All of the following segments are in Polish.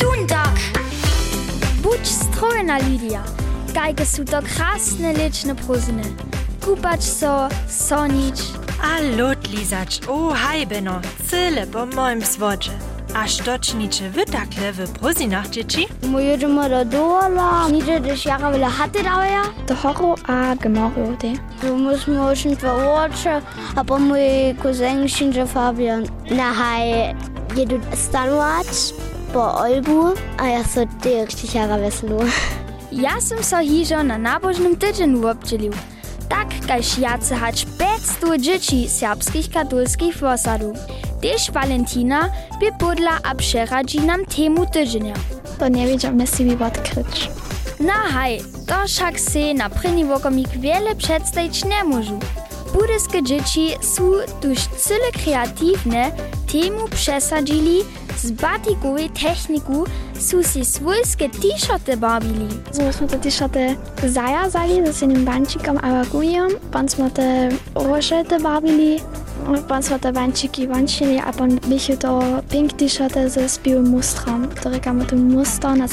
Dundak. Buč strojna Lidija, gajke su to krasne lečne prozne. Kupač so, sonič. A lot lizač, o hajbeno, cele po mojem svoče. A štočniče v takle v prozinah, čeči? Mu jedemo do dola, niče deš jara vele hate daveja. Do horu a gemoru de. Tu musimo očin dva oče, a pa moj kozenšin že Fabian. Na haj jedu stanovač. Po Olgu, a ja so ty richtig jara weselu. Ja som so hižo na nabožnym tydzieniu obdzielił. Tak, kaž jace hać 500 dzieci serbskich katolskich wosadów. Też Valentina by podla a przeradzi nam temu tydzienia. To nie wiedziałam sobie odkryć. Na haj, to však se na první vokomik wiele przedstawić nie może. Budyske dzieci są tuż cyle kreatywne, temu przesadzili z batikowej techniku są si swojskie t-shirty barbili. So myśmy te t-shirty zajazali ze synym bancikom a gujem, pan smo te rożete barbili, pan smo te banciki wančili a pan bychu to pink t-shirty ze spiłym mustrom, które kamy tu muster na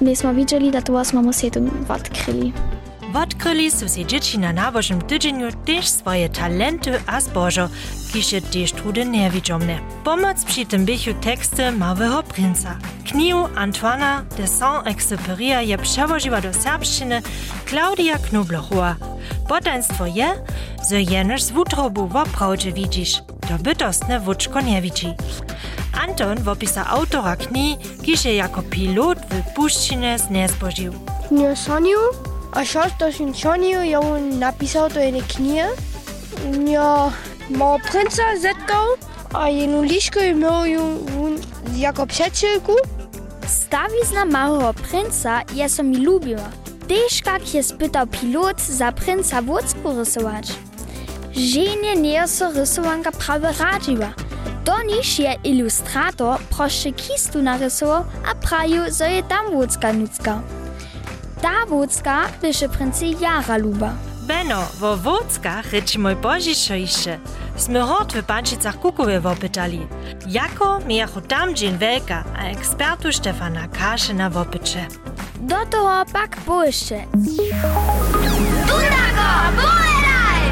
nie smo widzieli, da to smo musi tu odkryli. Odkryli su si dzieci na nabożnym tydzieniu też swoje talenty a zbożo, kisze też trudy niewidziomne. Pomoc przy tym bychu teksty Małego Princa. Knihu Antoana de Saint-Exupéry'a je przewoziła do serbszczyny Klaudia Knoblochowa. Potaństwo je, że jenoż z wutrobu w oprawdzie widzisz, to bytostne wuczko nie widzi. Anton wopisa autora kni, kisze jako pilot w puszczynę z niezbożył. Nie sonił, A što sem čonil, je on napisal to ene knjige. Ja, malo princa zetkal, a eno liško je imel on jako pšečelku. Stawizna małego princa jest mi lubiła. Też jak je spytał pilot za princa wódzku rysować. Żenie nie jest rysowanka prawie radziła. Do nich je ilustrator proszę kistu narysował, a praju, że je tam wódzka nucka. Ta wódzka bysze princy jara luba. Beno, wo Wódzkach ryci mój bożiszo iще. Sme hort w Pančicach Kukowie wopytali. Jako miacho tam dzień wielka, a ekspertu Stefana Kaszyna wopycze. Do toho pak bošte. Dundago, bumeraj!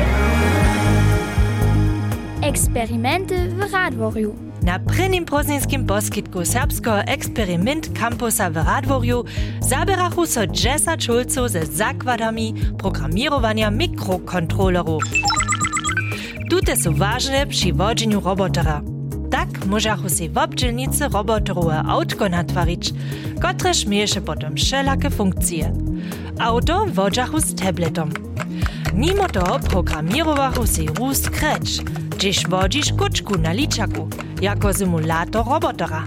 Eksperymenty w Radworju. Na prvním prozninskim poskitku serbskiego eksperiment kampusa w Radworju zabierachu so 10 šulcov ze zakładami programirowania mikrokontrolerów. Tute są ważne przy wodzeniu robotera. Tak możachu si w obdzielnicy roboterowe autko natwarić, kotreż miesze potem. Auto wodzachu z tabletom. Mimo to programirowachu si gdzieś wodzisz kuczku na liczaku, jako symulator robotera.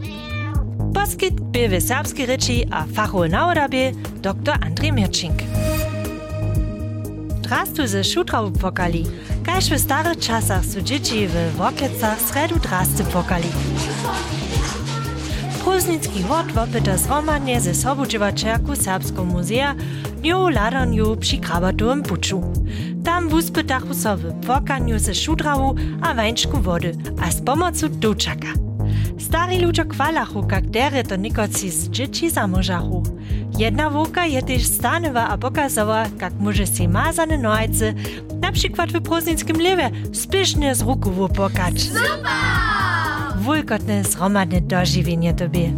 Poskit by w serbskiej ryczy a fachowy naodabie dr Andrzej Mirczink. Drastu ze szutrał pokali, każ w starych czasach su dzieci w Woklecach sredu drasty pokali. Pruznicki wod wopyta zromadnie ze sobudziwaczerku Serbską muzea dniu ladaniu przy krabatowym puczu. Tam wuspytachu so w płakaniu ze szudrawu a wańczku wody, a z pomocą duczaka. Stari ludzie kwalachu, jak dery to nikoci z dzieci zamożachu. Jedna woka je też stanowa a pokazała, jak może si mazane nojce, na przykład w proznickim lewie, spiesznie z ruku wopokać. Wulkotne zromadne dożywienie tobie.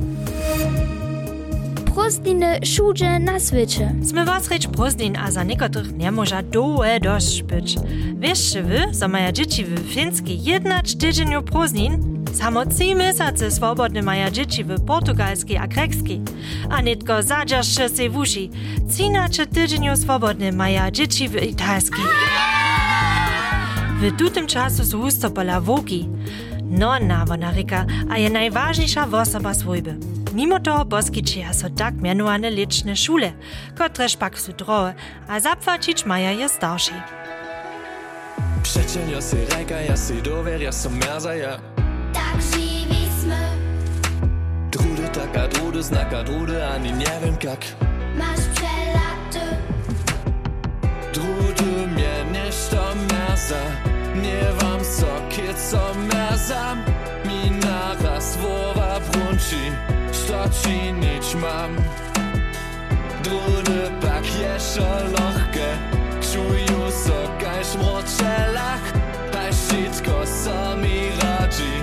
Prostiny šuđe na sviče. Sme was reč prozdin, a za niekotrych nie może dołe dość być. Wiesz, wy, za maja dzieci w Finskiej jednać tydzieniu prozdin? Samo trzy miesiące swobodne maja dzieci w portugalskiej a greckiej. A nitko zadziaszcze se w uszy. Trzynacze tydzieniu swobodne maja dzieci w italskiej. W tutym czasu są hustopola woki. No, nawona rika, a je najważniejsza osoba swojby. Mimo toho poskyčia so tak mianowane liczne szule, kotreż pak su drohe, a zapłacić maja je starsi. Przecież ja si reka, ja si dover, ja som merza, ja. Tak živí sme. Drude taka, drude znaka, drude ani nie wiem jak. Máš přelaty. Drude mnie nešto merza, nie wam so, kid so merza. Mi naraz, wo war nič mam Drudy pak jeszcze lochkę Czuję, so kaj szmrocze lach Paś sitko sami radzi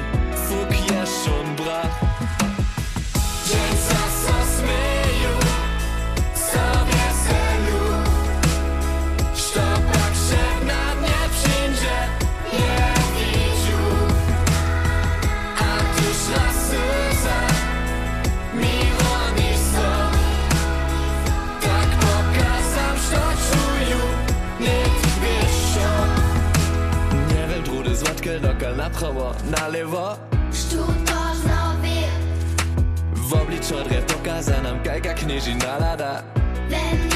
nalewa Sztuka znowu. W obliczu odrew pokazanem Kajka knieży nalada Będę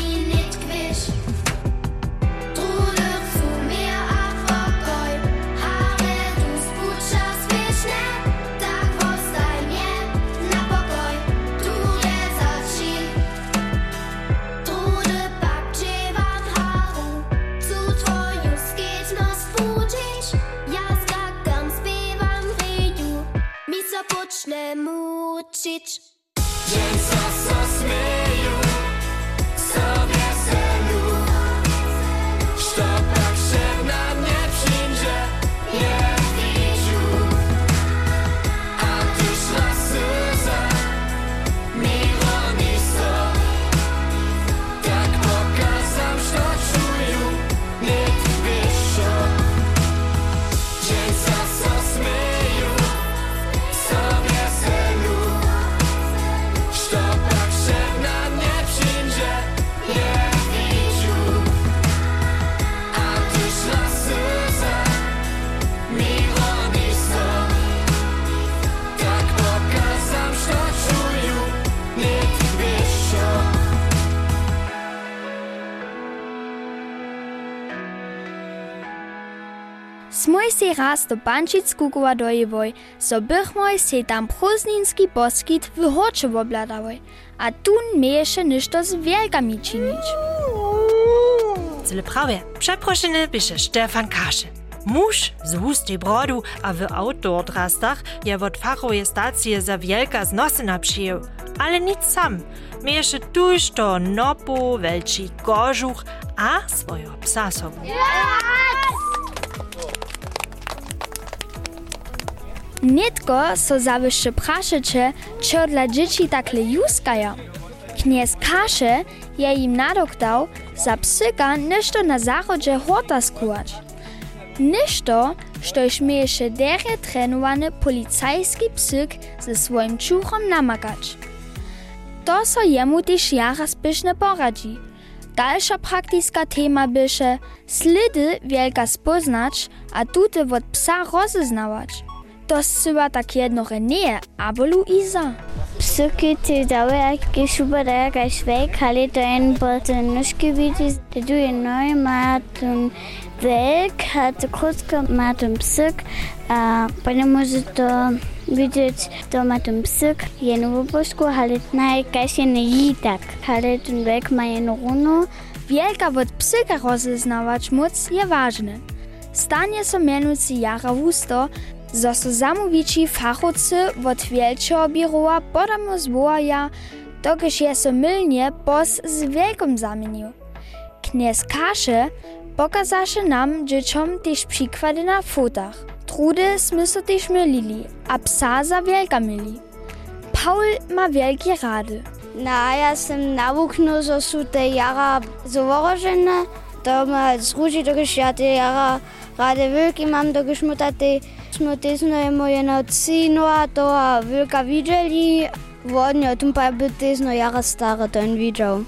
Smoj se raz do Bančicku dojevoj, so bychmoj se tam prozninski boskit w horče obladavoj, a tun mieješe ništo z wielkami činić. Zle prawie. Przeproszony bysze Stefan Kasze. Muž z hustej brodu a w outdoor drastach je od fachowej stacji za wielka znosyna przyjął. Ale nic sam. Miejesze tuż to nopu, welczy kożuch a swojego psa sobą. Nitko so zawyższe praszycze, čo dla dzieci takle juskaja. Kniez Kasze je im nadok dał za psyka ništo na zachodzie horta skuwać. Ništo, štož mieješe derje trenowany policajski psyk ze swoim čuchom namakać. To so jemu też jara spieszne poradzi. Dalsza praktiska tema bysze slidy wielka spoznać, a tute od psa rozeznawać. To syła tak jednore nie, abo Luisa. Psyki ti dały jakieś super jakaś weg, ale to en po ten nóżki widzisz, to tu je noj ma ten weg, a to krótko ma ten psyk, a potem może to widzieć, to ma ten psyk, jedno w bożku, ale na jakaś nie i tak, ale ten weg ma jedno runo, Wielka od psyka rozeznawać moc je ważne. Stanie so mianujcy jara wusto, zo so zamówici fachowcy od wielczego biura podamu zwoja, dokiż je so mylnie pos z wielką zamienił. Kniez Kasze pokazaše nam dzieciom też przykłady na fotach. Strudes müsset ich mir Lili, Absasa Welgameli. Paul ma Wel gerade. Naja sem Nabuknoser su de Jara sowarne, da ma als Ruji do gescherte Jara rade wëk im am do geschmuterte, Schmutesno e mojenno Zinoa do a wëka Vigeli, wurden ja tun bei Bethesno Jahrestare dein Video.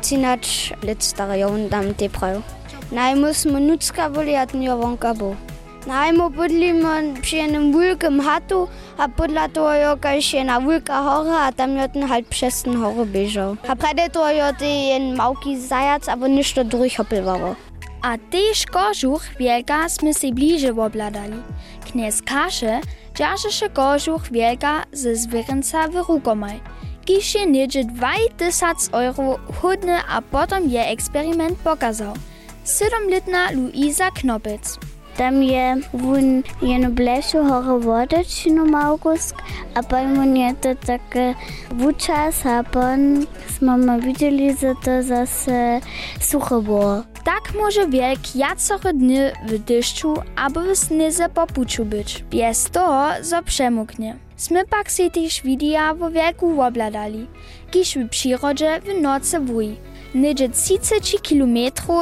Zinatsch letzter Jahrhundert am Debrau. Nei muss man nutzka wolle hat Jo Wonkabo. Minutka boli, a ten jawonka był. Najmo budlimo przy jednym wielkim hatu, a podla toho jakaś na wielka hora, a tam je ten halt przez ten horę bieżał. A prede to je ten małki zajac, aber nichts da durchhoppelwało. A tež kožuch wielka sme si bliže obladali. Kniez Kaše ďažeše kožuch wielka ze zwierzęca w rukomaj. Kiž je niedzie 2000 euro chudny a potom je eksperiment pokazał. Siedemletna Luisa Knopec. Wun jeno blešu hore vode činom august, a pojmu je to také vúčas a pon smo ma videli, že to zase sucho było. Tak może wielk jacore dny w deszczu albo w snyze popuczu być. Bez toho, zo przemoknie. Sme pak si też widia wo wielku obladali, kiż w przyrodzie w nocy wuj. Niedzie 30 km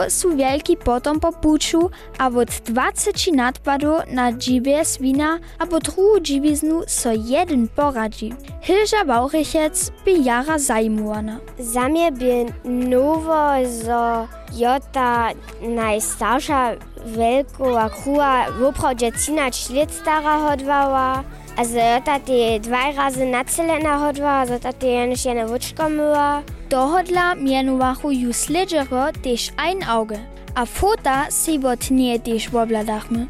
su wielki potom po puczu, a od 20 nadpadu na dziwie swina, a po druhu dziwiznu so jeden poradzi. Hilža Bauchechec by jara zajmowana. Za mnie by nowo, zo jota najstarsza wielka kruha woprawdzie 13 lat stara hodwała. Also jota te dwa razy na celena hodwała, zota te jenoś jene wuczko myła. Dohodla mianowachu ju sledžero tež ein auge, a fota si od nje tež obladachmy.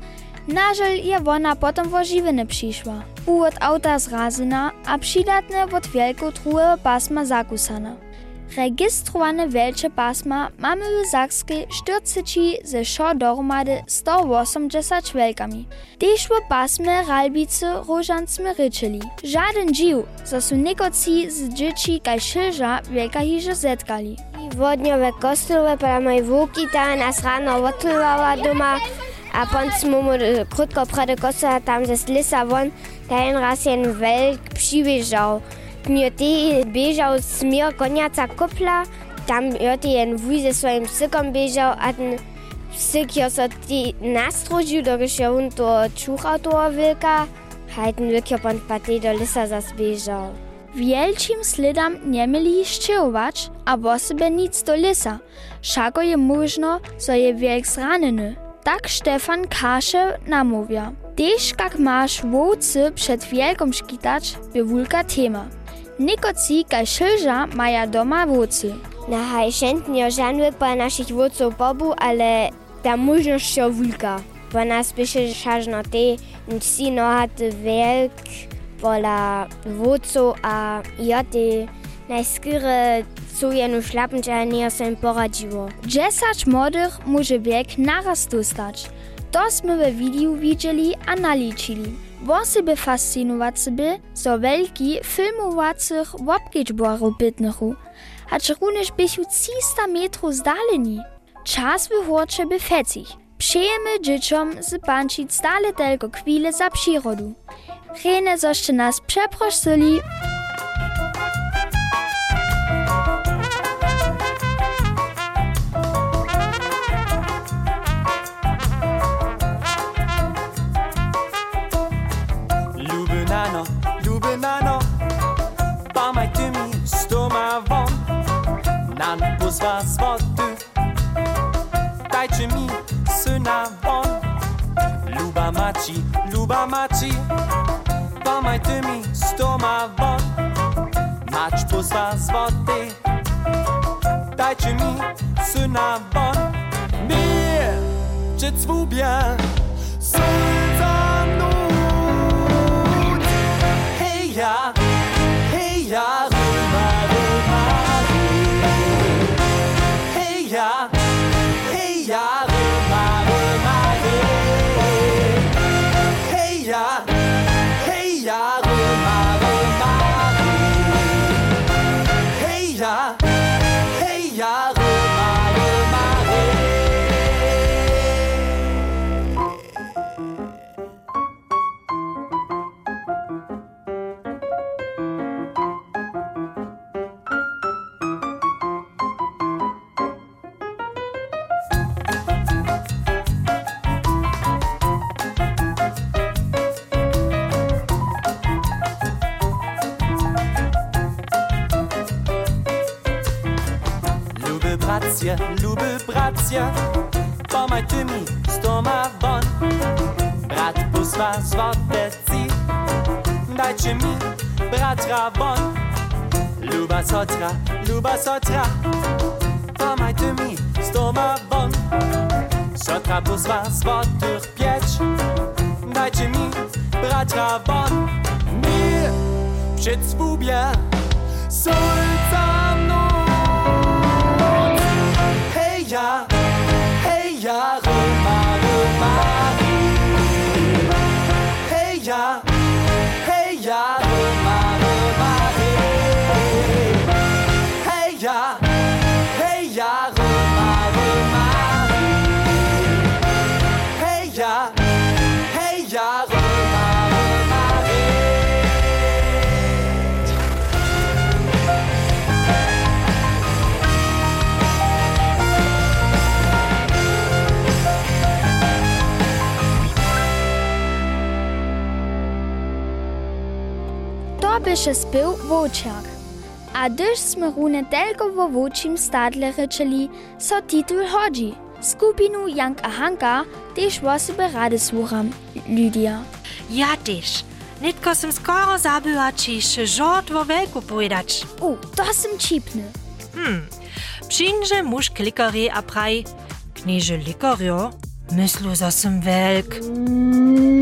Nažal je ona potom vo živene přišla. U od auta zrazena a přidatne od wielko truhe pasma zakusana. Registrovane welče pasma mamy w Zakskiej sztyrcyci ze šo doromady 180 welkami. Težvo pasme ralbice rožancmi ryčili. Žaden živ, za su nekoci z džiči kaj šilža velka hiža zetkali. Vodňové kostolové prama i vúkita nás ráno otlvala doma a pon smo mu krutko prede kostola tam ze lisa von, ten raz jen velk přivěžal. Mnie ty bieżał smier koniaca kopla, tam joty jen wuj ze swoim psykom bieżał, a ten psyk jo so ty nastrožił, dokiż on to čuchał toho wilka, a ten wilk jo pon patej do lisa zas bieżał. Wielčim sledam nie mieli ščerować, a wo sebe nic do lisa. Šako je možno, so je wielk zraneny. Tak Stefan Kasze namówia. Tež kak masz wołcy przed wielką szkitać, by wulka tema. Nikoci kaj szylża maja doma wocy. Na hajšentnjo žanvek pa našich vodcov pobu, ale ta možnosť šo vulka. Po nás piše šažno te, si nohat velk pola vodcov a ja te najskýre sú jenu šlapnča nie sa im poradziło. 10 młodych może wiek naraz dostać. To sme we widiu widzieli a naliczyli. Woseby fascinować sobie, so wielki filmowacych wobkiczborów bytnychu, acz również bychu 300 metrów zdaleni. Czas wychorcze by fecich. Przyjemy dzieciom z bančić stale tylko chwile za przyrodu. Rene zoście nas przeprosili, nan pozva zvoty, dajcie mi syna von. Luba maci, luba maci, pamajte mi s doma von, mać pozva zvoty, dajcie mi syna von. Mir, dziec bien, seul Hey ja, lube bracie, pomajte mi z doma von. Brat pozva zvoteci, dajcie mi bratra von. Luba sotra, luba sotra, pomajte mi z doma von. Sotra pozva zvotych pieć, dajcie mi bratra von. Mir przed zwubia, sol 시작. ще спив вовчар. А дыш смирune telko vo vočim stadle rečeli, so titul hodži. Skupinu Jank Ahanka tež vosebe rade sluham, Lidija. Ja tež. Netko sem skoro zabila, či še žort vo veliko povedač. U, to sem čipne. Hm, přinže muž klikari a praj. Kneže likarjo? Myslu, za sem velik. Mm.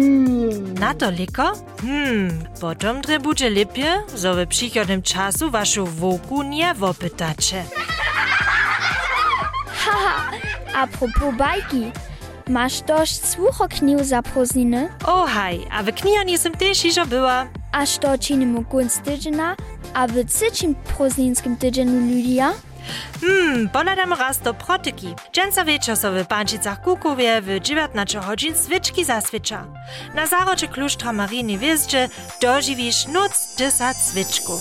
Na to liko? Hmm, potom dre bude lepje, zo w przychodnym czasu waszą woku nie wopytacie. Haha, a propos bajki. Masz dość słuchoknił za prózdniny? O haj, a w knihan jestem też iżo była. A što činimo gunc tydziena, a w trzecim prózdninskim tydzieniu Lydia? Hmm, ponadam raz do protyki. Dżęca wieczor so w Pančicach Kukowie w 19 godzin switczki zaswicza. Na zarocze klusztra Marini Wiezdże dożywisz noc dysa switczków.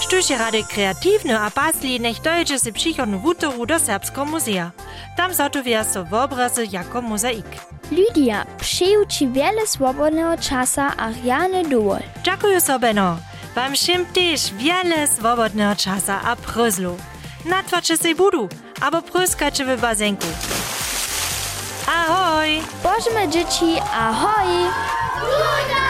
Sztuście rady kreatywne a pasli niech dojdzie się przychodnu wutoru do Serbskiego Muzea. Tam zotowia so w obrazy jako mozaik. Lydia, przyjął ci wiele swobodnego czasu a rjany dowol. Dziękuję sobie no. Wam też wiele swobodnego czasu a prozlu. Natwacze się budu, albo pryskacze w bazenku. Ahoj! Bożme dzieci, ahoj! Buda!